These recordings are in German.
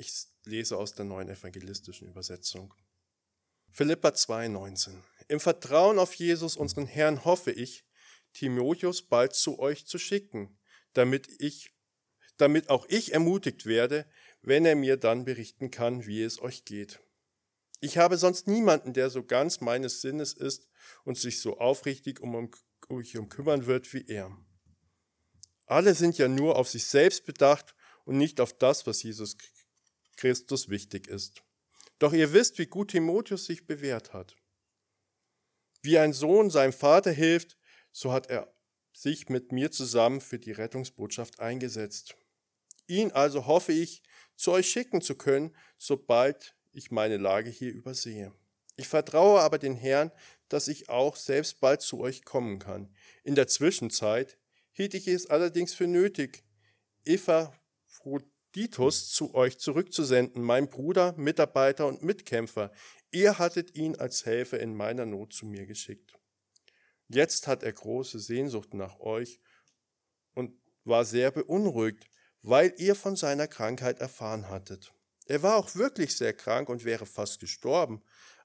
Ich lese aus der neuen evangelistischen Übersetzung. Philippa 2,19. Im Vertrauen auf Jesus, unseren Herrn, hoffe ich, Timotheus bald zu euch zu schicken, damit ich, damit auch ich ermutigt werde, wenn er mir dann berichten kann, wie es euch geht. Ich habe sonst niemanden, der so ganz meines Sinnes ist und sich so aufrichtig um mich um kümmern wird wie er. Alle sind ja nur auf sich selbst bedacht und nicht auf das, was Jesus Christus wichtig ist. Doch ihr wisst, wie gut Timotheus sich bewährt hat. Wie ein Sohn seinem Vater hilft, so hat er sich mit mir zusammen für die Rettungsbotschaft eingesetzt. Ihn also hoffe ich, zu euch schicken zu können, sobald ich meine Lage hier übersehe. Ich vertraue aber den Herrn, dass ich auch selbst bald zu euch kommen kann. In der Zwischenzeit hielt ich es allerdings für nötig, Epaphroditus zu euch zurückzusenden, mein Bruder, Mitarbeiter und Mitkämpfer. Ihr hattet ihn als Helfer in meiner Not zu mir geschickt. Jetzt hat er große Sehnsucht nach euch und war sehr beunruhigt, weil ihr von seiner Krankheit erfahren hattet. Er war auch wirklich sehr krank und wäre fast gestorben,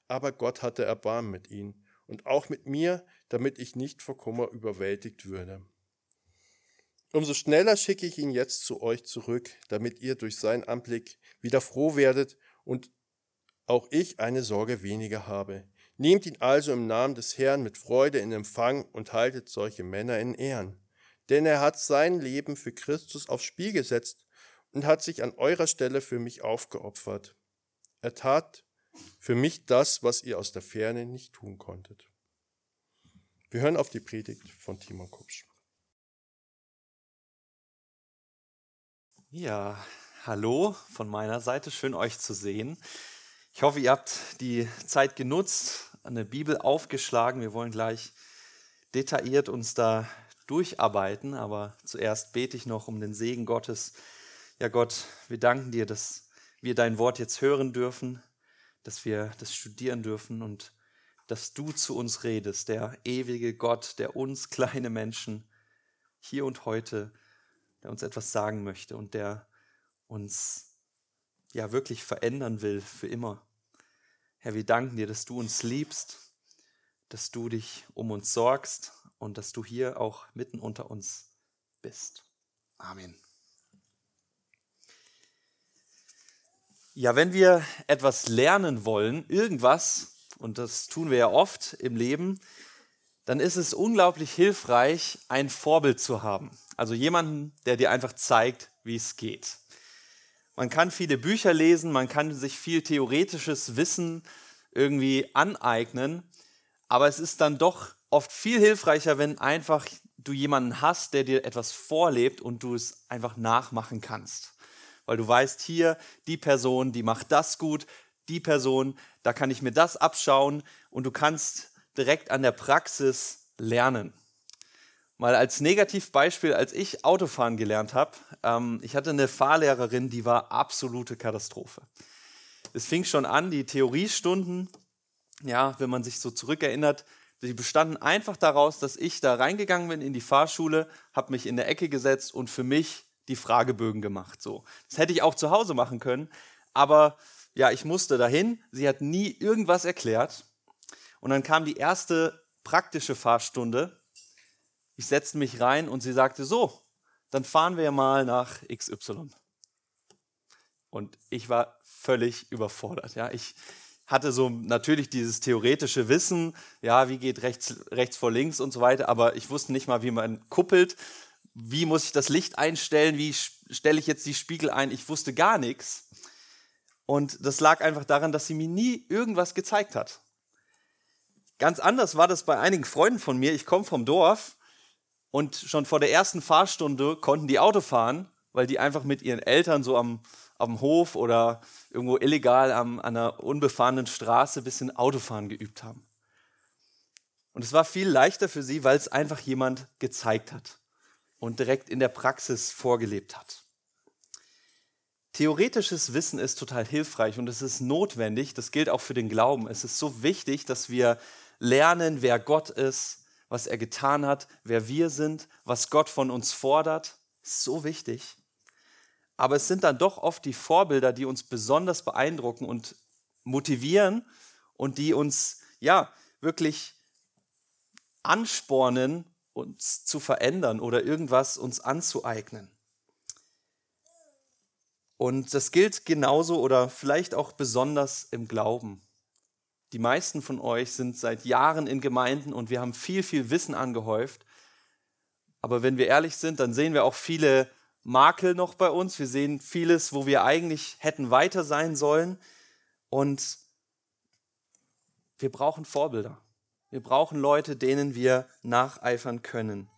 aber Gott hatte Erbarmen mit ihm und auch mit mir, damit ich nicht vor Kummer überwältigt würde. Umso schneller schicke ich ihn jetzt zu euch zurück, damit ihr durch seinen Anblick wieder froh werdet und auch ich eine Sorge weniger habe. Nehmt ihn also im Namen des Herrn mit Freude in Empfang und haltet solche Männer in Ehren. Denn er hat sein Leben für Christus aufs Spiel gesetzt und hat sich an eurer Stelle für mich aufgeopfert. Er tat für mich das, was ihr aus der Ferne nicht tun konntet. Wir hören auf die Predigt von Timon Kupsch. Ja, hallo von meiner Seite, schön euch zu sehen. Ich hoffe, ihr habt die Zeit genutzt, eine Bibel aufgeschlagen. Wir wollen gleich detailliert uns da durcharbeiten, aber zuerst bete ich noch um den Segen Gottes ja, Gott, wir danken dir, dass wir dein Wort jetzt hören dürfen, dass wir das studieren dürfen und dass du zu uns redest, der ewige Gott, der uns kleine Menschen hier und heute, der uns etwas sagen möchte und der uns ja wirklich verändern will für immer. Herr, wir danken dir, dass du uns liebst, dass du dich um uns sorgst und dass du hier auch mitten unter uns bist. Amen. Ja, wenn wir etwas lernen wollen, irgendwas, und das tun wir ja oft im Leben, dann ist es unglaublich hilfreich, ein Vorbild zu haben. Also jemanden, der dir einfach zeigt, wie es geht. Man kann viele Bücher lesen, man kann sich viel theoretisches Wissen irgendwie aneignen, aber es ist dann doch oft viel hilfreicher, wenn einfach du jemanden hast, der dir etwas vorlebt und du es einfach nachmachen kannst weil du weißt, hier die Person, die macht das gut, die Person, da kann ich mir das abschauen und du kannst direkt an der Praxis lernen. Mal als Negativbeispiel, als ich Autofahren gelernt habe, ähm, ich hatte eine Fahrlehrerin, die war absolute Katastrophe. Es fing schon an, die Theoriestunden, ja, wenn man sich so zurückerinnert, die bestanden einfach daraus, dass ich da reingegangen bin in die Fahrschule, habe mich in der Ecke gesetzt und für mich die Fragebögen gemacht. So. Das hätte ich auch zu Hause machen können, aber ja, ich musste dahin. Sie hat nie irgendwas erklärt. Und dann kam die erste praktische Fahrstunde. Ich setzte mich rein und sie sagte, so, dann fahren wir mal nach XY. Und ich war völlig überfordert. Ja, ich hatte so natürlich dieses theoretische Wissen, ja, wie geht rechts, rechts vor links und so weiter, aber ich wusste nicht mal, wie man kuppelt wie muss ich das Licht einstellen, wie stelle ich jetzt die Spiegel ein, ich wusste gar nichts. Und das lag einfach daran, dass sie mir nie irgendwas gezeigt hat. Ganz anders war das bei einigen Freunden von mir. Ich komme vom Dorf und schon vor der ersten Fahrstunde konnten die Auto fahren, weil die einfach mit ihren Eltern so am, am Hof oder irgendwo illegal am, an einer unbefahrenen Straße ein bisschen Autofahren geübt haben. Und es war viel leichter für sie, weil es einfach jemand gezeigt hat und direkt in der Praxis vorgelebt hat. Theoretisches Wissen ist total hilfreich und es ist notwendig, das gilt auch für den Glauben. Es ist so wichtig, dass wir lernen, wer Gott ist, was er getan hat, wer wir sind, was Gott von uns fordert. Ist so wichtig. aber es sind dann doch oft die Vorbilder, die uns besonders beeindrucken und motivieren und die uns ja wirklich anspornen, uns zu verändern oder irgendwas uns anzueignen. Und das gilt genauso oder vielleicht auch besonders im Glauben. Die meisten von euch sind seit Jahren in Gemeinden und wir haben viel, viel Wissen angehäuft. Aber wenn wir ehrlich sind, dann sehen wir auch viele Makel noch bei uns. Wir sehen vieles, wo wir eigentlich hätten weiter sein sollen. Und wir brauchen Vorbilder. Wir brauchen Leute, denen wir nacheifern können.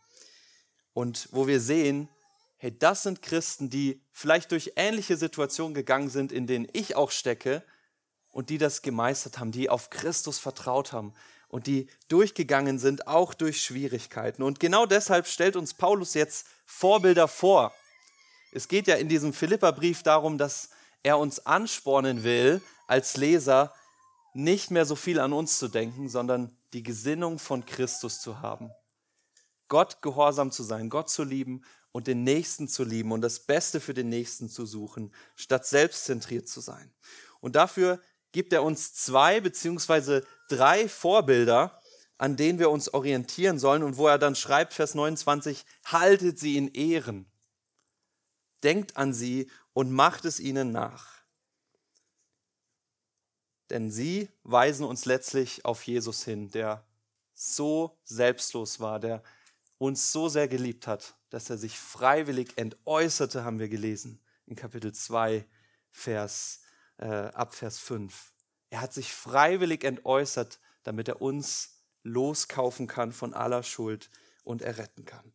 Und wo wir sehen, hey, das sind Christen, die vielleicht durch ähnliche Situationen gegangen sind, in denen ich auch stecke und die das gemeistert haben, die auf Christus vertraut haben und die durchgegangen sind, auch durch Schwierigkeiten. Und genau deshalb stellt uns Paulus jetzt Vorbilder vor. Es geht ja in diesem Philipperbrief darum, dass er uns anspornen will, als Leser nicht mehr so viel an uns zu denken, sondern die Gesinnung von Christus zu haben. Gott gehorsam zu sein, Gott zu lieben und den Nächsten zu lieben und das Beste für den Nächsten zu suchen, statt selbstzentriert zu sein. Und dafür gibt er uns zwei beziehungsweise drei Vorbilder, an denen wir uns orientieren sollen und wo er dann schreibt, Vers 29, haltet sie in Ehren, denkt an sie und macht es ihnen nach. Denn sie weisen uns letztlich auf Jesus hin, der so selbstlos war, der uns so sehr geliebt hat, dass er sich freiwillig entäußerte, haben wir gelesen in Kapitel 2, Vers, äh, ab Vers 5. Er hat sich freiwillig entäußert, damit er uns loskaufen kann von aller Schuld und erretten kann.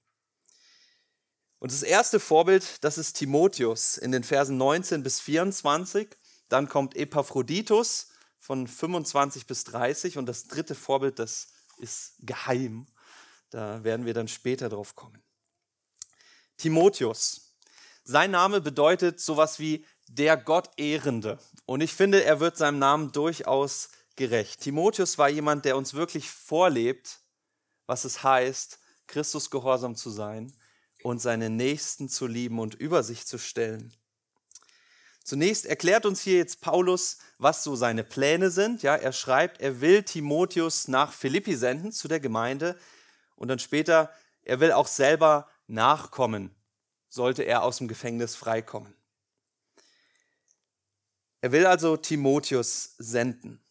Und das erste Vorbild, das ist Timotheus in den Versen 19 bis 24. Dann kommt Epaphroditus von 25 bis 30. Und das dritte Vorbild, das ist geheim. Da werden wir dann später drauf kommen. Timotheus. Sein Name bedeutet sowas wie der Gottehrende. Und ich finde, er wird seinem Namen durchaus gerecht. Timotheus war jemand, der uns wirklich vorlebt, was es heißt, Christus gehorsam zu sein und seine Nächsten zu lieben und über sich zu stellen. Zunächst erklärt uns hier jetzt Paulus, was so seine Pläne sind. Ja, er schreibt, er will Timotheus nach Philippi senden zu der Gemeinde und dann später, er will auch selber nachkommen, sollte er aus dem Gefängnis freikommen. Er will also Timotheus senden.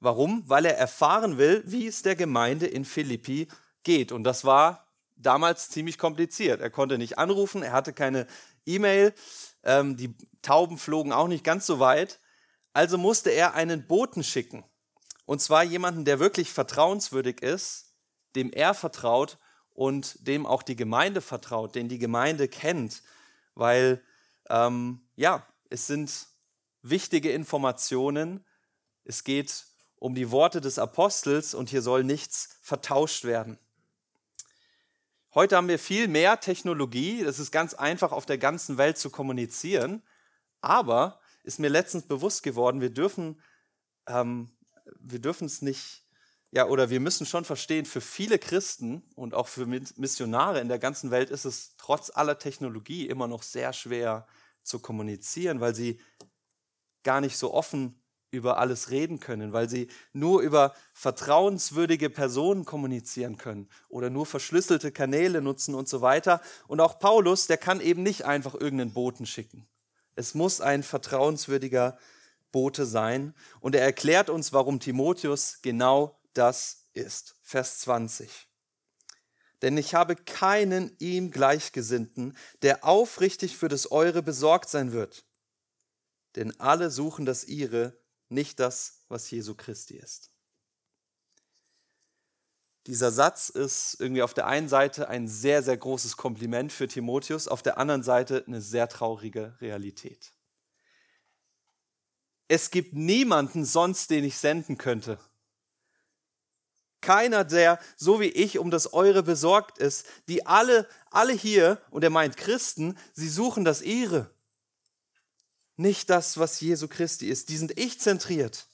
Warum? Weil er erfahren will, wie es der Gemeinde in Philippi geht. Und das war damals ziemlich kompliziert. Er konnte nicht anrufen, er hatte keine E-Mail, ähm, die Tauben flogen auch nicht ganz so weit. Also musste er einen Boten schicken. Und zwar jemanden, der wirklich vertrauenswürdig ist, dem er vertraut und dem auch die Gemeinde vertraut, den die Gemeinde kennt. Weil, ähm, ja, es sind wichtige Informationen. Es geht um die Worte des Apostels und hier soll nichts vertauscht werden. Heute haben wir viel mehr Technologie. Es ist ganz einfach, auf der ganzen Welt zu kommunizieren. Aber ist mir letztens bewusst geworden, wir dürfen, ähm, wir dürfen es nicht, ja, oder wir müssen schon verstehen, für viele Christen und auch für Missionare in der ganzen Welt ist es trotz aller Technologie immer noch sehr schwer zu kommunizieren, weil sie gar nicht so offen über alles reden können, weil sie nur über vertrauenswürdige Personen kommunizieren können oder nur verschlüsselte Kanäle nutzen und so weiter. Und auch Paulus, der kann eben nicht einfach irgendeinen Boten schicken. Es muss ein vertrauenswürdiger Bote sein. Und er erklärt uns, warum Timotheus genau das ist. Vers 20. Denn ich habe keinen ihm Gleichgesinnten, der aufrichtig für das Eure besorgt sein wird denn alle suchen das ihre, nicht das, was Jesu Christi ist. Dieser Satz ist irgendwie auf der einen Seite ein sehr, sehr großes Kompliment für Timotheus, auf der anderen Seite eine sehr traurige Realität. Es gibt niemanden sonst, den ich senden könnte. Keiner, der so wie ich um das Eure besorgt ist, die alle, alle hier, und er meint Christen, sie suchen das ihre nicht das, was Jesu Christi ist. Die sind ich-zentriert.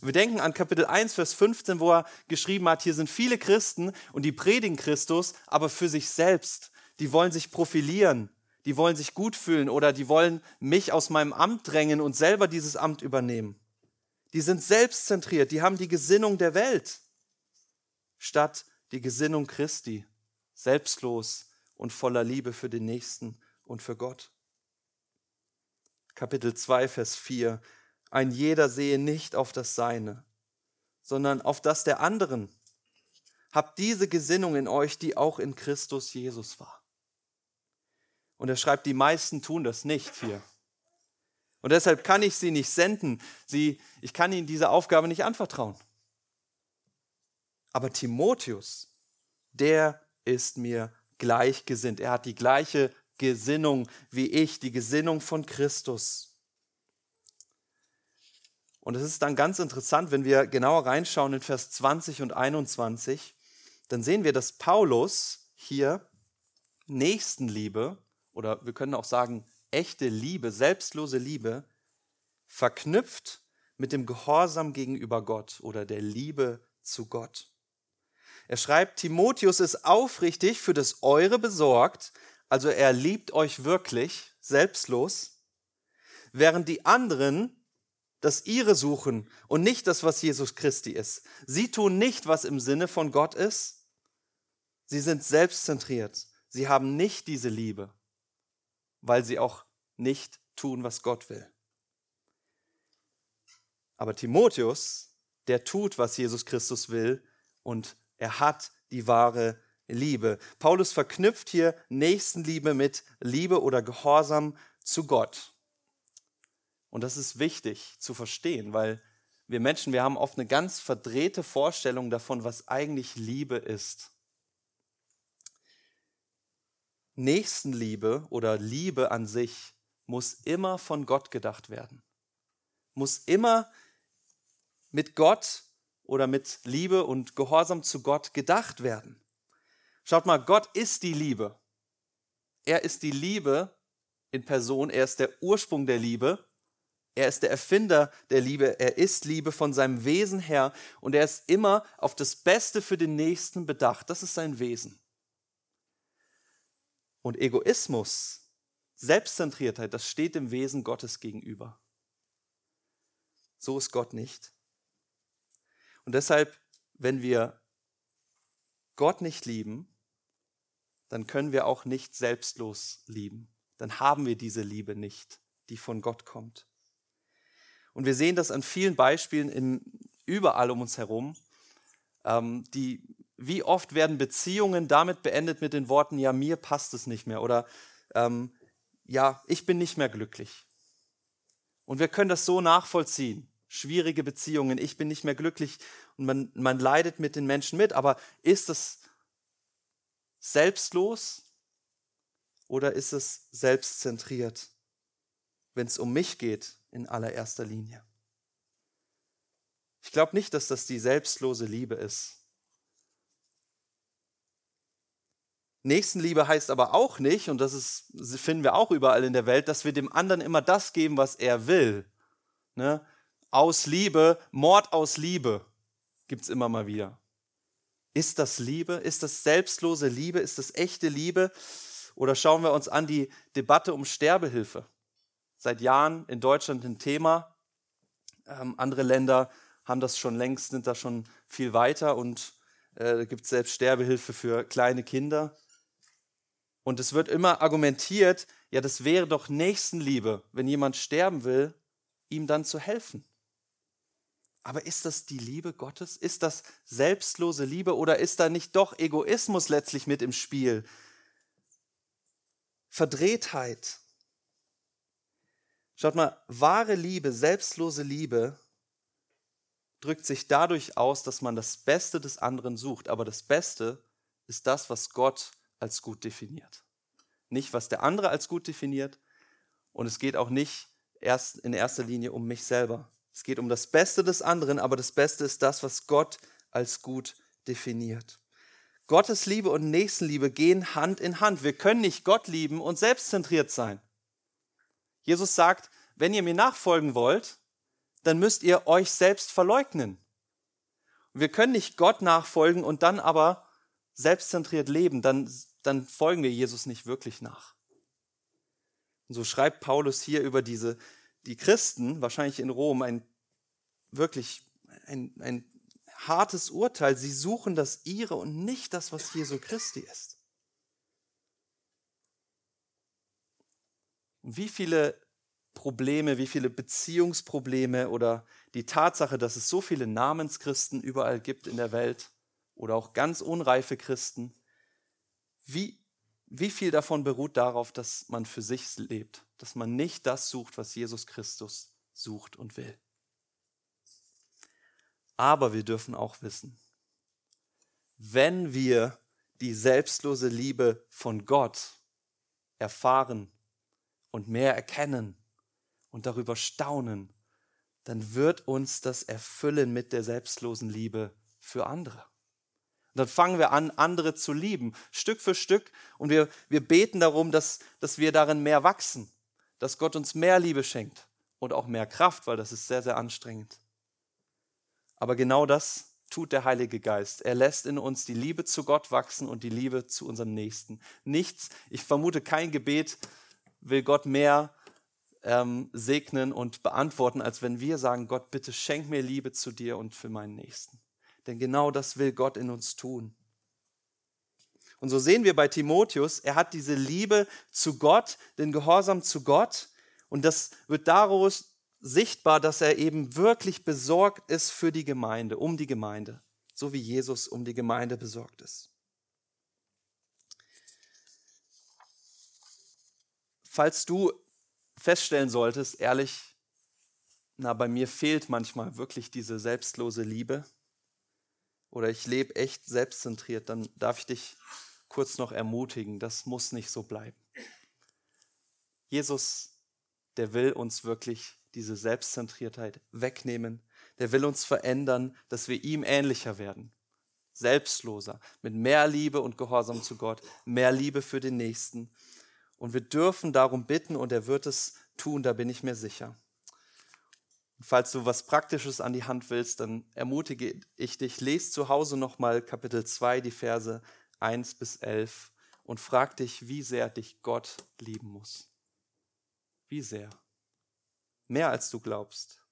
Wir denken an Kapitel 1, Vers 15, wo er geschrieben hat, hier sind viele Christen und die predigen Christus, aber für sich selbst. Die wollen sich profilieren. die wollen sich gut fühlen oder die wollen mich aus meinem Amt drängen und selber dieses Amt übernehmen. Die sind selbstzentriert, die haben die Gesinnung der Welt statt die Gesinnung Christi, selbstlos und voller Liebe für den Nächsten und für Gott. Kapitel 2, Vers 4. Ein jeder sehe nicht auf das Seine, sondern auf das der anderen. Habt diese Gesinnung in euch, die auch in Christus Jesus war. Und er schreibt, die meisten tun das nicht hier. Und deshalb kann ich sie nicht senden. Sie, ich kann ihnen diese Aufgabe nicht anvertrauen. Aber Timotheus, der ist mir gleichgesinnt. Er hat die gleiche Gesinnung wie ich, die Gesinnung von Christus. Und es ist dann ganz interessant, wenn wir genauer reinschauen in Vers 20 und 21, dann sehen wir, dass Paulus hier Nächstenliebe oder wir können auch sagen echte Liebe, selbstlose Liebe, verknüpft mit dem Gehorsam gegenüber Gott oder der Liebe zu Gott. Er schreibt, Timotheus ist aufrichtig für das Eure besorgt, also er liebt euch wirklich, selbstlos, während die anderen das ihre suchen und nicht das, was Jesus Christi ist. Sie tun nicht, was im Sinne von Gott ist. Sie sind selbstzentriert. Sie haben nicht diese Liebe, weil sie auch nicht tun, was Gott will. Aber Timotheus, der tut, was Jesus Christus will und er hat die wahre Liebe. Paulus verknüpft hier Nächstenliebe mit Liebe oder Gehorsam zu Gott. Und das ist wichtig zu verstehen, weil wir Menschen, wir haben oft eine ganz verdrehte Vorstellung davon, was eigentlich Liebe ist. Nächstenliebe oder Liebe an sich muss immer von Gott gedacht werden. Muss immer mit Gott oder mit Liebe und Gehorsam zu Gott gedacht werden. Schaut mal, Gott ist die Liebe. Er ist die Liebe in Person, er ist der Ursprung der Liebe, er ist der Erfinder der Liebe, er ist Liebe von seinem Wesen her und er ist immer auf das Beste für den Nächsten bedacht. Das ist sein Wesen. Und Egoismus, Selbstzentriertheit, das steht dem Wesen Gottes gegenüber. So ist Gott nicht. Und deshalb, wenn wir Gott nicht lieben, dann können wir auch nicht selbstlos lieben. Dann haben wir diese Liebe nicht, die von Gott kommt. Und wir sehen das an vielen Beispielen in, überall um uns herum. Ähm, die, wie oft werden Beziehungen damit beendet mit den Worten, ja, mir passt es nicht mehr oder ähm, ja, ich bin nicht mehr glücklich. Und wir können das so nachvollziehen schwierige Beziehungen, ich bin nicht mehr glücklich und man, man leidet mit den Menschen mit. Aber ist es selbstlos oder ist es selbstzentriert, wenn es um mich geht in allererster Linie? Ich glaube nicht, dass das die selbstlose Liebe ist. Nächstenliebe heißt aber auch nicht, und das ist, finden wir auch überall in der Welt, dass wir dem anderen immer das geben, was er will. Ne? aus Liebe, Mord aus Liebe gibt es immer mal wieder. Ist das Liebe? Ist das selbstlose Liebe? Ist das echte Liebe? Oder schauen wir uns an die Debatte um Sterbehilfe. Seit Jahren in Deutschland ein Thema. Ähm, andere Länder haben das schon längst, sind da schon viel weiter und äh, gibt es selbst Sterbehilfe für kleine Kinder. Und es wird immer argumentiert, ja, das wäre doch Nächstenliebe, wenn jemand sterben will, ihm dann zu helfen. Aber ist das die Liebe Gottes? Ist das selbstlose Liebe oder ist da nicht doch Egoismus letztlich mit im Spiel? Verdrehtheit. Schaut mal, wahre Liebe, selbstlose Liebe drückt sich dadurch aus, dass man das Beste des anderen sucht. Aber das Beste ist das, was Gott als gut definiert. Nicht, was der andere als gut definiert. Und es geht auch nicht erst in erster Linie um mich selber. Es geht um das Beste des anderen, aber das Beste ist das, was Gott als gut definiert. Gottes Liebe und Nächstenliebe gehen Hand in Hand. Wir können nicht Gott lieben und selbstzentriert sein. Jesus sagt, wenn ihr mir nachfolgen wollt, dann müsst ihr euch selbst verleugnen. Wir können nicht Gott nachfolgen und dann aber selbstzentriert leben, dann, dann folgen wir Jesus nicht wirklich nach. Und so schreibt Paulus hier über diese, die Christen, wahrscheinlich in Rom, ein wirklich ein, ein hartes Urteil. Sie suchen das ihre und nicht das, was Jesu Christi ist. Und wie viele Probleme, wie viele Beziehungsprobleme oder die Tatsache, dass es so viele Namenschristen überall gibt in der Welt oder auch ganz unreife Christen, wie, wie viel davon beruht darauf, dass man für sich lebt, dass man nicht das sucht, was Jesus Christus sucht und will. Aber wir dürfen auch wissen, wenn wir die selbstlose Liebe von Gott erfahren und mehr erkennen und darüber staunen, dann wird uns das erfüllen mit der selbstlosen Liebe für andere. Und dann fangen wir an, andere zu lieben, Stück für Stück. Und wir, wir beten darum, dass, dass wir darin mehr wachsen, dass Gott uns mehr Liebe schenkt und auch mehr Kraft, weil das ist sehr, sehr anstrengend. Aber genau das tut der Heilige Geist. Er lässt in uns die Liebe zu Gott wachsen und die Liebe zu unserem Nächsten. Nichts, ich vermute, kein Gebet will Gott mehr ähm, segnen und beantworten, als wenn wir sagen, Gott, bitte schenk mir Liebe zu dir und für meinen Nächsten. Denn genau das will Gott in uns tun. Und so sehen wir bei Timotheus, er hat diese Liebe zu Gott, den Gehorsam zu Gott. Und das wird daraus sichtbar, dass er eben wirklich besorgt ist für die Gemeinde, um die Gemeinde, so wie Jesus um die Gemeinde besorgt ist. Falls du feststellen solltest, ehrlich, na, bei mir fehlt manchmal wirklich diese selbstlose Liebe oder ich lebe echt selbstzentriert, dann darf ich dich kurz noch ermutigen, das muss nicht so bleiben. Jesus, der will uns wirklich diese Selbstzentriertheit wegnehmen. Der will uns verändern, dass wir ihm ähnlicher werden. Selbstloser, mit mehr Liebe und Gehorsam zu Gott, mehr Liebe für den Nächsten. Und wir dürfen darum bitten und er wird es tun, da bin ich mir sicher. Falls du was Praktisches an die Hand willst, dann ermutige ich dich, lest zu Hause nochmal Kapitel 2, die Verse 1 bis 11 und frag dich, wie sehr dich Gott lieben muss. Wie sehr mehr als du glaubst.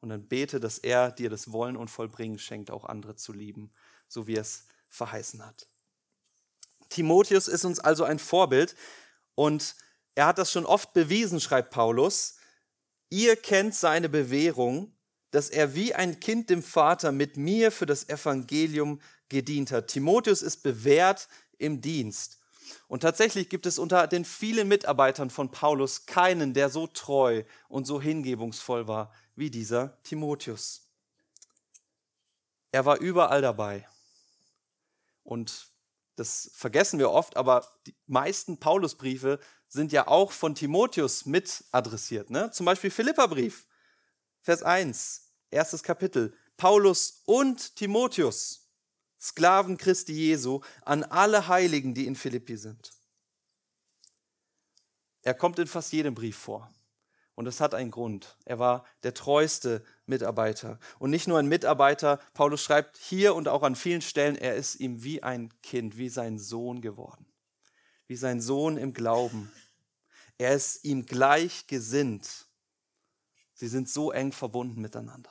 Und dann bete, dass er dir das Wollen und Vollbringen schenkt, auch andere zu lieben, so wie es verheißen hat. Timotheus ist uns also ein Vorbild und er hat das schon oft bewiesen, schreibt Paulus. Ihr kennt seine Bewährung, dass er wie ein Kind dem Vater mit mir für das Evangelium gedient hat. Timotheus ist bewährt im Dienst. Und tatsächlich gibt es unter den vielen Mitarbeitern von Paulus keinen, der so treu und so hingebungsvoll war wie dieser Timotheus. Er war überall dabei. Und das vergessen wir oft, aber die meisten Paulusbriefe sind ja auch von Timotheus mit adressiert. Ne? Zum Beispiel Philipperbrief, Vers 1, erstes Kapitel. Paulus und Timotheus Sklaven Christi Jesu, an alle Heiligen, die in Philippi sind. Er kommt in fast jedem Brief vor. Und das hat einen Grund. Er war der treueste Mitarbeiter. Und nicht nur ein Mitarbeiter, Paulus schreibt hier und auch an vielen Stellen, er ist ihm wie ein Kind, wie sein Sohn geworden. Wie sein Sohn im Glauben. Er ist ihm gleichgesinnt. Sie sind so eng verbunden miteinander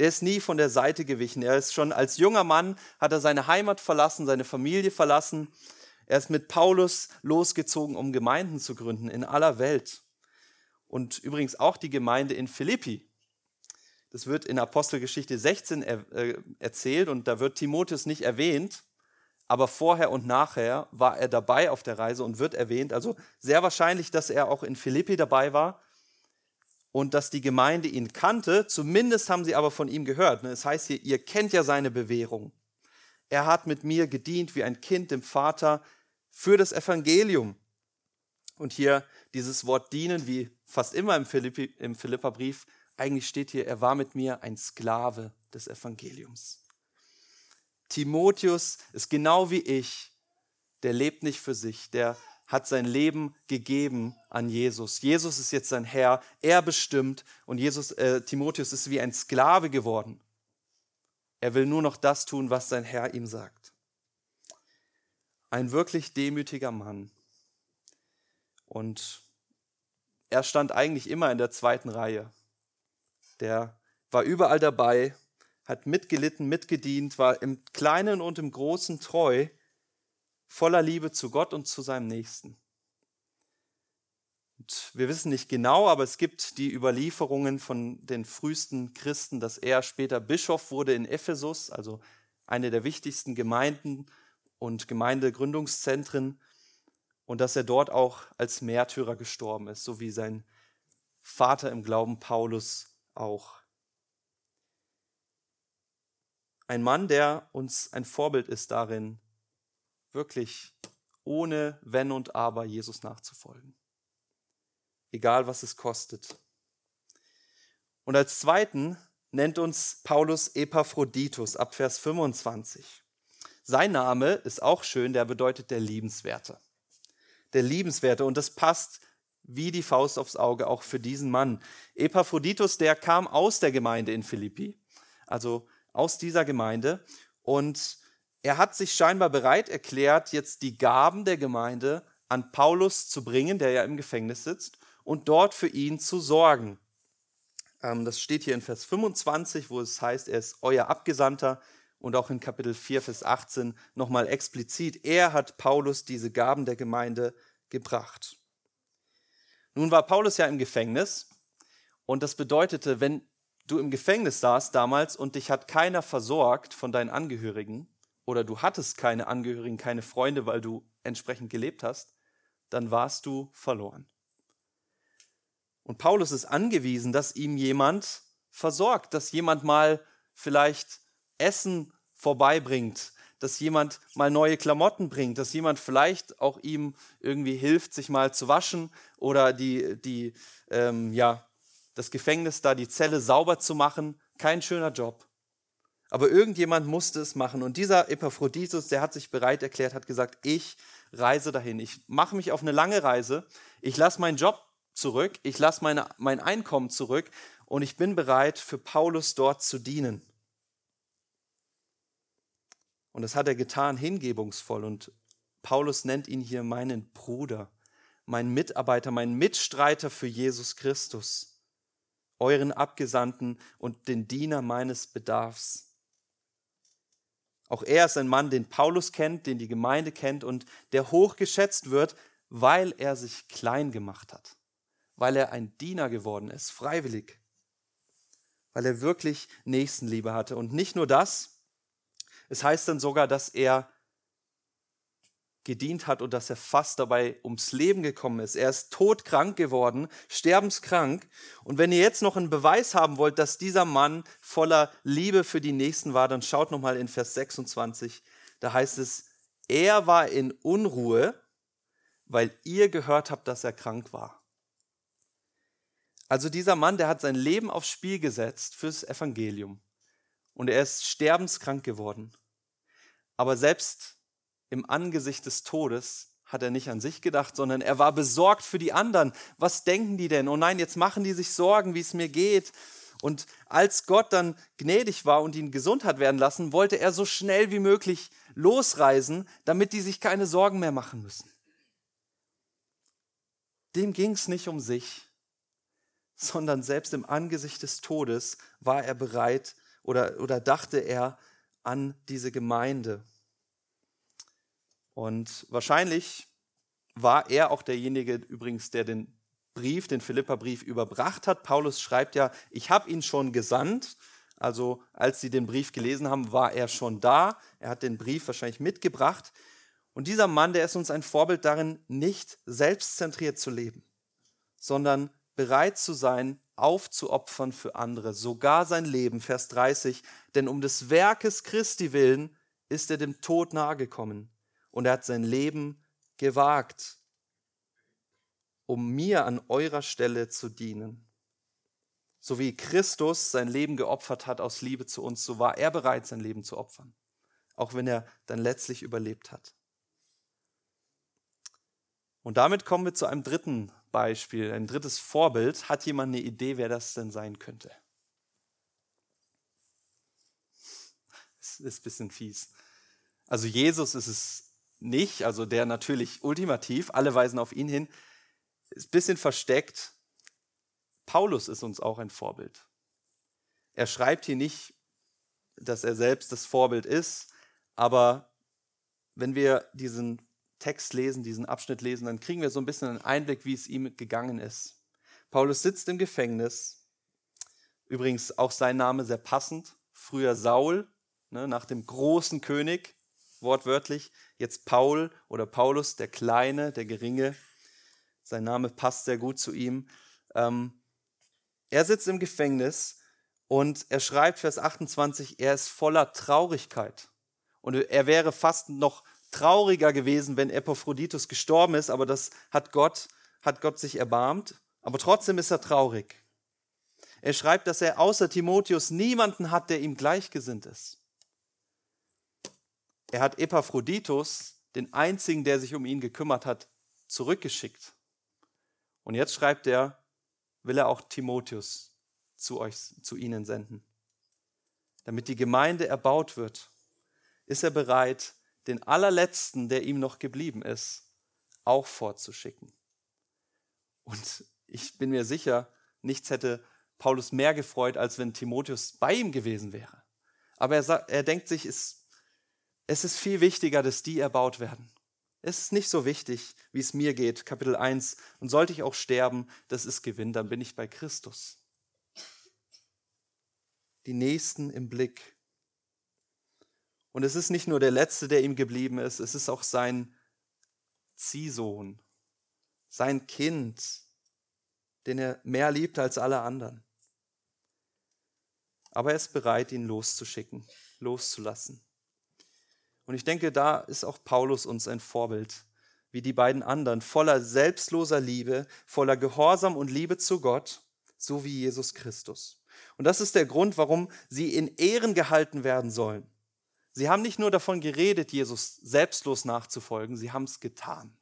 der ist nie von der Seite gewichen. Er ist schon als junger Mann, hat er seine Heimat verlassen, seine Familie verlassen. Er ist mit Paulus losgezogen, um Gemeinden zu gründen in aller Welt. Und übrigens auch die Gemeinde in Philippi. Das wird in Apostelgeschichte 16 er, äh, erzählt und da wird Timotheus nicht erwähnt, aber vorher und nachher war er dabei auf der Reise und wird erwähnt. Also sehr wahrscheinlich, dass er auch in Philippi dabei war und dass die Gemeinde ihn kannte. Zumindest haben sie aber von ihm gehört. Es heißt hier, ihr kennt ja seine Bewährung. Er hat mit mir gedient wie ein Kind dem Vater für das Evangelium. Und hier dieses Wort dienen, wie fast immer im, Philippi, im Philipperbrief, eigentlich steht hier, er war mit mir ein Sklave des Evangeliums. Timotheus ist genau wie ich, der lebt nicht für sich, der hat sein Leben gegeben an Jesus. Jesus ist jetzt sein Herr, er bestimmt und Jesus, äh, Timotheus ist wie ein Sklave geworden. Er will nur noch das tun, was sein Herr ihm sagt. Ein wirklich demütiger Mann. Und er stand eigentlich immer in der zweiten Reihe. Der war überall dabei, hat mitgelitten, mitgedient, war im Kleinen und im Großen treu, voller Liebe zu Gott und zu seinem Nächsten. Und wir wissen nicht genau, aber es gibt die Überlieferungen von den frühesten Christen, dass er später Bischof wurde in Ephesus, also eine der wichtigsten Gemeinden und Gemeindegründungszentren und dass er dort auch als Märtyrer gestorben ist, so wie sein Vater im Glauben Paulus auch. Ein Mann, der uns ein Vorbild ist darin, wirklich ohne Wenn und Aber Jesus nachzufolgen. Egal was es kostet. Und als zweiten nennt uns Paulus Epaphroditus ab Vers 25. Sein Name ist auch schön, der bedeutet der Liebenswerte der Liebenswerte. Und das passt wie die Faust aufs Auge auch für diesen Mann. Epaphroditus, der kam aus der Gemeinde in Philippi, also aus dieser Gemeinde. Und er hat sich scheinbar bereit erklärt, jetzt die Gaben der Gemeinde an Paulus zu bringen, der ja im Gefängnis sitzt, und dort für ihn zu sorgen. Ähm, das steht hier in Vers 25, wo es heißt, er ist euer Abgesandter und auch in Kapitel 4, Vers 18 nochmal explizit, er hat Paulus diese Gaben der Gemeinde gebracht. Nun war Paulus ja im Gefängnis und das bedeutete, wenn du im Gefängnis saßt damals und dich hat keiner versorgt von deinen Angehörigen oder du hattest keine Angehörigen, keine Freunde, weil du entsprechend gelebt hast, dann warst du verloren. Und Paulus ist angewiesen, dass ihm jemand versorgt, dass jemand mal vielleicht Essen vorbeibringt, dass jemand mal neue Klamotten bringt, dass jemand vielleicht auch ihm irgendwie hilft, sich mal zu waschen oder die, die, ähm, ja, das Gefängnis da, die Zelle sauber zu machen. Kein schöner Job. Aber irgendjemand musste es machen. Und dieser Epaphroditus, der hat sich bereit erklärt, hat gesagt, ich reise dahin. Ich mache mich auf eine lange Reise. Ich lasse meinen Job zurück. Ich lasse meine, mein Einkommen zurück. Und ich bin bereit, für Paulus dort zu dienen. Und das hat er getan hingebungsvoll. Und Paulus nennt ihn hier meinen Bruder, meinen Mitarbeiter, meinen Mitstreiter für Jesus Christus, euren Abgesandten und den Diener meines Bedarfs. Auch er ist ein Mann, den Paulus kennt, den die Gemeinde kennt und der hochgeschätzt wird, weil er sich klein gemacht hat, weil er ein Diener geworden ist, freiwillig, weil er wirklich Nächstenliebe hatte. Und nicht nur das, es heißt dann sogar, dass er gedient hat und dass er fast dabei ums Leben gekommen ist. Er ist todkrank geworden, sterbenskrank. Und wenn ihr jetzt noch einen Beweis haben wollt, dass dieser Mann voller Liebe für die Nächsten war, dann schaut nochmal in Vers 26. Da heißt es, er war in Unruhe, weil ihr gehört habt, dass er krank war. Also dieser Mann, der hat sein Leben aufs Spiel gesetzt fürs Evangelium. Und er ist sterbenskrank geworden. Aber selbst im Angesicht des Todes hat er nicht an sich gedacht, sondern er war besorgt für die anderen. Was denken die denn? Oh nein, jetzt machen die sich Sorgen, wie es mir geht. Und als Gott dann gnädig war und ihn gesund hat werden lassen, wollte er so schnell wie möglich losreisen, damit die sich keine Sorgen mehr machen müssen. Dem ging es nicht um sich, sondern selbst im Angesicht des Todes war er bereit oder, oder dachte er an diese Gemeinde. Und wahrscheinlich war er auch derjenige übrigens, der den Brief, den Philippa-Brief überbracht hat. Paulus schreibt ja, ich habe ihn schon gesandt. Also als sie den Brief gelesen haben, war er schon da. Er hat den Brief wahrscheinlich mitgebracht. Und dieser Mann, der ist uns ein Vorbild darin, nicht selbstzentriert zu leben, sondern bereit zu sein, aufzuopfern für andere, sogar sein Leben, Vers 30. Denn um des Werkes Christi willen ist er dem Tod nahegekommen und er hat sein Leben gewagt, um mir an eurer Stelle zu dienen. So wie Christus sein Leben geopfert hat aus Liebe zu uns, so war er bereit, sein Leben zu opfern, auch wenn er dann letztlich überlebt hat. Und damit kommen wir zu einem dritten Beispiel, ein drittes Vorbild. Hat jemand eine Idee, wer das denn sein könnte? Das ist ein bisschen fies. Also Jesus ist es nicht, also der natürlich ultimativ, alle weisen auf ihn hin. ist ein bisschen versteckt. Paulus ist uns auch ein Vorbild. Er schreibt hier nicht, dass er selbst das Vorbild ist, aber wenn wir diesen Text lesen, diesen Abschnitt lesen, dann kriegen wir so ein bisschen einen Einblick, wie es ihm gegangen ist. Paulus sitzt im Gefängnis. Übrigens auch sein Name sehr passend. Früher Saul, ne, nach dem großen König, wortwörtlich. Jetzt Paul oder Paulus, der Kleine, der Geringe. Sein Name passt sehr gut zu ihm. Ähm, er sitzt im Gefängnis und er schreibt, Vers 28, er ist voller Traurigkeit. Und er wäre fast noch trauriger gewesen, wenn Epaphroditus gestorben ist, aber das hat Gott, hat Gott sich erbarmt. Aber trotzdem ist er traurig. Er schreibt, dass er außer Timotheus niemanden hat, der ihm gleichgesinnt ist. Er hat Epaphroditus, den einzigen, der sich um ihn gekümmert hat, zurückgeschickt. Und jetzt schreibt er, will er auch Timotheus zu euch, zu ihnen senden. Damit die Gemeinde erbaut wird, ist er bereit, den allerletzten, der ihm noch geblieben ist, auch vorzuschicken. Und ich bin mir sicher, nichts hätte Paulus mehr gefreut, als wenn Timotheus bei ihm gewesen wäre. Aber er, sagt, er denkt sich, es, es ist viel wichtiger, dass die erbaut werden. Es ist nicht so wichtig, wie es mir geht, Kapitel 1. Und sollte ich auch sterben, das ist Gewinn, dann bin ich bei Christus. Die Nächsten im Blick. Und es ist nicht nur der Letzte, der ihm geblieben ist, es ist auch sein Ziehsohn, sein Kind, den er mehr liebt als alle anderen. Aber er ist bereit, ihn loszuschicken, loszulassen. Und ich denke, da ist auch Paulus uns ein Vorbild, wie die beiden anderen, voller selbstloser Liebe, voller Gehorsam und Liebe zu Gott, so wie Jesus Christus. Und das ist der Grund, warum sie in Ehren gehalten werden sollen. Sie haben nicht nur davon geredet, Jesus selbstlos nachzufolgen, sie haben es getan.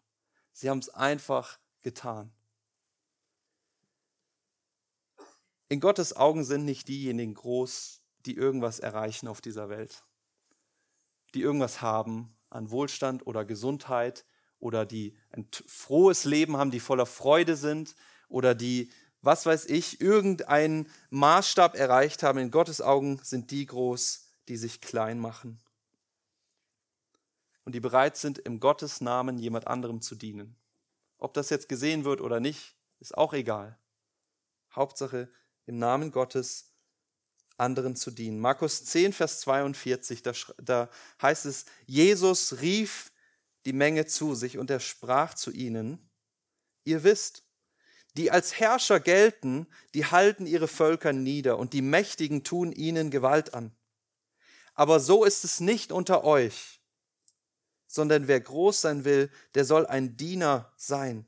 Sie haben es einfach getan. In Gottes Augen sind nicht diejenigen groß, die irgendwas erreichen auf dieser Welt, die irgendwas haben an Wohlstand oder Gesundheit oder die ein frohes Leben haben, die voller Freude sind oder die, was weiß ich, irgendeinen Maßstab erreicht haben. In Gottes Augen sind die groß, die sich klein machen und die bereit sind, im Gottes Namen jemand anderem zu dienen. Ob das jetzt gesehen wird oder nicht, ist auch egal. Hauptsache, im Namen Gottes anderen zu dienen. Markus 10, Vers 42, da, da heißt es, Jesus rief die Menge zu sich und er sprach zu ihnen, ihr wisst, die als Herrscher gelten, die halten ihre Völker nieder und die Mächtigen tun ihnen Gewalt an. Aber so ist es nicht unter euch, sondern wer groß sein will, der soll ein Diener sein.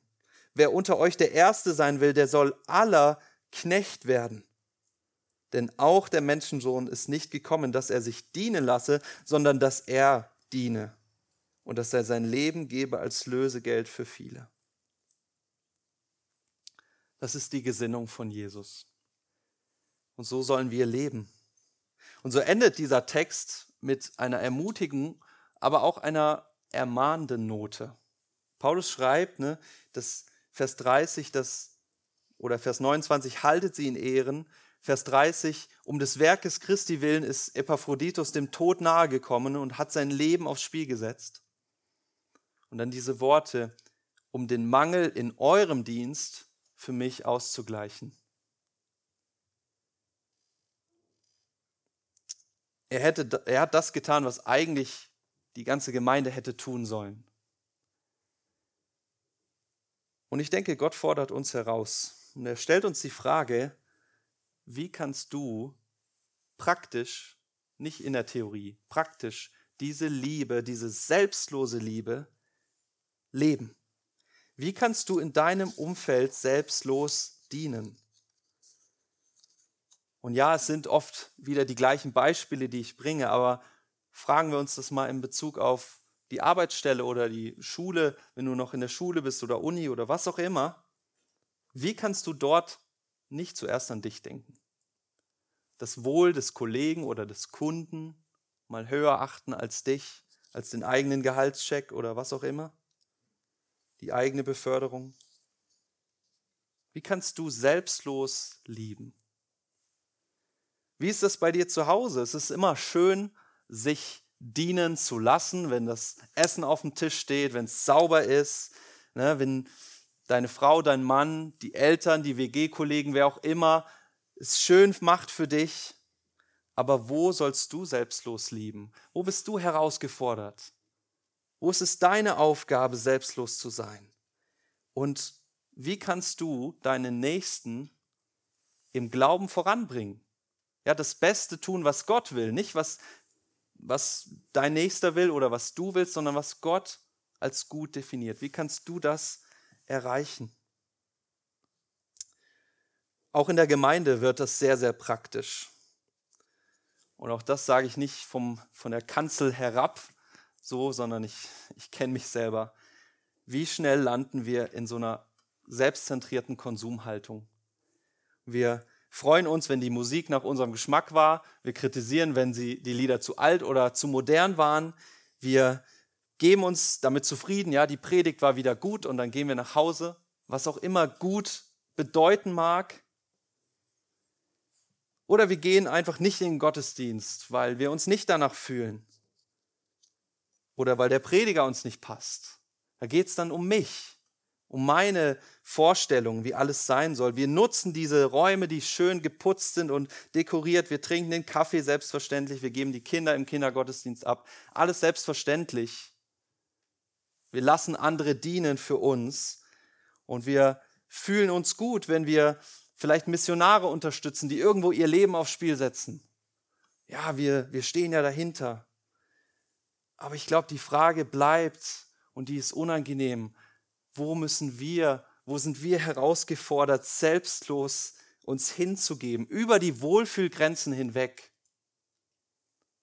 Wer unter euch der Erste sein will, der soll aller Knecht werden. Denn auch der Menschensohn ist nicht gekommen, dass er sich dienen lasse, sondern dass er diene und dass er sein Leben gebe als Lösegeld für viele. Das ist die Gesinnung von Jesus. Und so sollen wir leben. Und so endet dieser Text mit einer ermutigen, aber auch einer ermahnenden Note. Paulus schreibt, ne, dass Vers 30, das oder Vers 29, haltet sie in Ehren. Vers 30, um des Werkes Christi willen ist Epaphroditus dem Tod nahegekommen und hat sein Leben aufs Spiel gesetzt. Und dann diese Worte, um den Mangel in eurem Dienst für mich auszugleichen. Er, hätte, er hat das getan, was eigentlich die ganze Gemeinde hätte tun sollen. Und ich denke, Gott fordert uns heraus, und er stellt uns die Frage, wie kannst du praktisch, nicht in der Theorie, praktisch diese Liebe, diese selbstlose Liebe leben? Wie kannst du in deinem Umfeld selbstlos dienen? Und ja, es sind oft wieder die gleichen Beispiele, die ich bringe, aber fragen wir uns das mal in Bezug auf die Arbeitsstelle oder die Schule, wenn du noch in der Schule bist oder Uni oder was auch immer. Wie kannst du dort nicht zuerst an dich denken? Das Wohl des Kollegen oder des Kunden mal höher achten als dich, als den eigenen Gehaltscheck oder was auch immer? Die eigene Beförderung? Wie kannst du selbstlos lieben? Wie ist das bei dir zu Hause? Es ist immer schön, sich dienen zu lassen, wenn das Essen auf dem Tisch steht, wenn es sauber ist, ne, wenn deine Frau, dein Mann, die Eltern, die WG-Kollegen, wer auch immer es schön macht für dich. Aber wo sollst du selbstlos lieben? Wo bist du herausgefordert? Wo ist es deine Aufgabe, selbstlos zu sein? Und wie kannst du deinen Nächsten im Glauben voranbringen? Ja, das Beste tun, was Gott will, nicht was, was dein Nächster will oder was du willst, sondern was Gott als gut definiert. Wie kannst du das erreichen? Auch in der Gemeinde wird das sehr, sehr praktisch. Und auch das sage ich nicht vom, von der Kanzel herab, so, sondern ich, ich kenne mich selber. Wie schnell landen wir in so einer selbstzentrierten Konsumhaltung? Wir freuen uns, wenn die Musik nach unserem Geschmack war. Wir kritisieren, wenn sie die Lieder zu alt oder zu modern waren. Wir geben uns damit zufrieden, ja, die Predigt war wieder gut und dann gehen wir nach Hause, was auch immer gut bedeuten mag. Oder wir gehen einfach nicht in den Gottesdienst, weil wir uns nicht danach fühlen. Oder weil der Prediger uns nicht passt. Da geht es dann um mich um meine Vorstellung, wie alles sein soll. Wir nutzen diese Räume, die schön geputzt sind und dekoriert. Wir trinken den Kaffee selbstverständlich. Wir geben die Kinder im Kindergottesdienst ab. Alles selbstverständlich. Wir lassen andere dienen für uns. Und wir fühlen uns gut, wenn wir vielleicht Missionare unterstützen, die irgendwo ihr Leben aufs Spiel setzen. Ja, wir, wir stehen ja dahinter. Aber ich glaube, die Frage bleibt, und die ist unangenehm, wo müssen wir, wo sind wir herausgefordert, selbstlos uns hinzugeben, über die Wohlfühlgrenzen hinweg.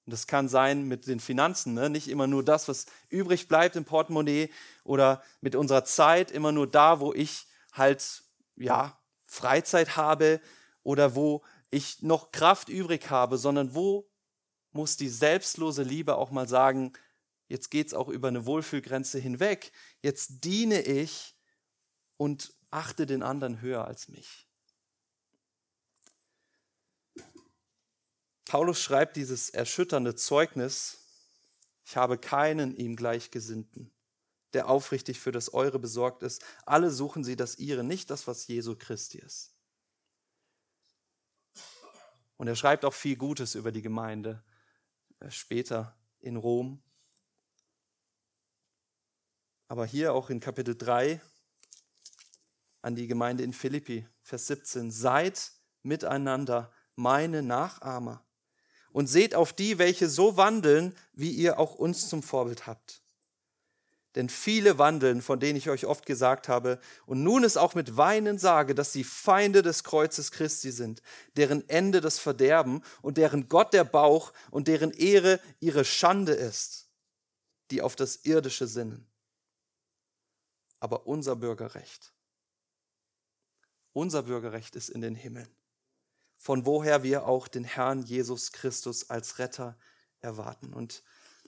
Und das kann sein mit den Finanzen, ne? nicht immer nur das, was übrig bleibt im Portemonnaie oder mit unserer Zeit, immer nur da, wo ich halt, ja, Freizeit habe oder wo ich noch Kraft übrig habe, sondern wo muss die selbstlose Liebe auch mal sagen, Jetzt geht es auch über eine Wohlfühlgrenze hinweg. Jetzt diene ich und achte den anderen höher als mich. Paulus schreibt dieses erschütternde Zeugnis, ich habe keinen ihm Gleichgesinnten, der aufrichtig für das Eure besorgt ist. Alle suchen sie das Ihre, nicht das, was Jesu Christi ist. Und er schreibt auch viel Gutes über die Gemeinde äh, später in Rom. Aber hier auch in Kapitel 3 an die Gemeinde in Philippi, Vers 17, seid miteinander meine Nachahmer und seht auf die, welche so wandeln, wie ihr auch uns zum Vorbild habt. Denn viele wandeln, von denen ich euch oft gesagt habe, und nun es auch mit Weinen sage, dass sie Feinde des Kreuzes Christi sind, deren Ende das Verderben und deren Gott der Bauch und deren Ehre ihre Schande ist, die auf das Irdische sinnen aber unser Bürgerrecht, unser Bürgerrecht ist in den Himmeln, von woher wir auch den Herrn Jesus Christus als Retter erwarten. Und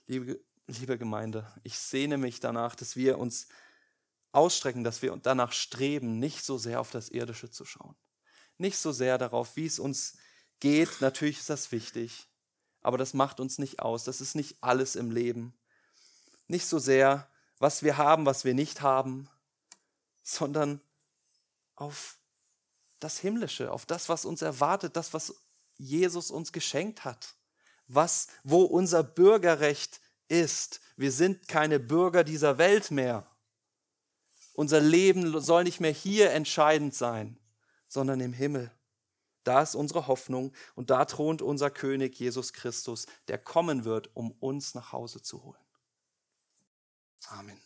liebe, liebe Gemeinde, ich sehne mich danach, dass wir uns ausstrecken, dass wir danach streben, nicht so sehr auf das Irdische zu schauen, nicht so sehr darauf, wie es uns geht. Natürlich ist das wichtig, aber das macht uns nicht aus. Das ist nicht alles im Leben. Nicht so sehr was wir haben, was wir nicht haben, sondern auf das Himmlische, auf das, was uns erwartet, das, was Jesus uns geschenkt hat, was, wo unser Bürgerrecht ist. Wir sind keine Bürger dieser Welt mehr. Unser Leben soll nicht mehr hier entscheidend sein, sondern im Himmel. Da ist unsere Hoffnung und da thront unser König Jesus Christus, der kommen wird, um uns nach Hause zu holen. Amen.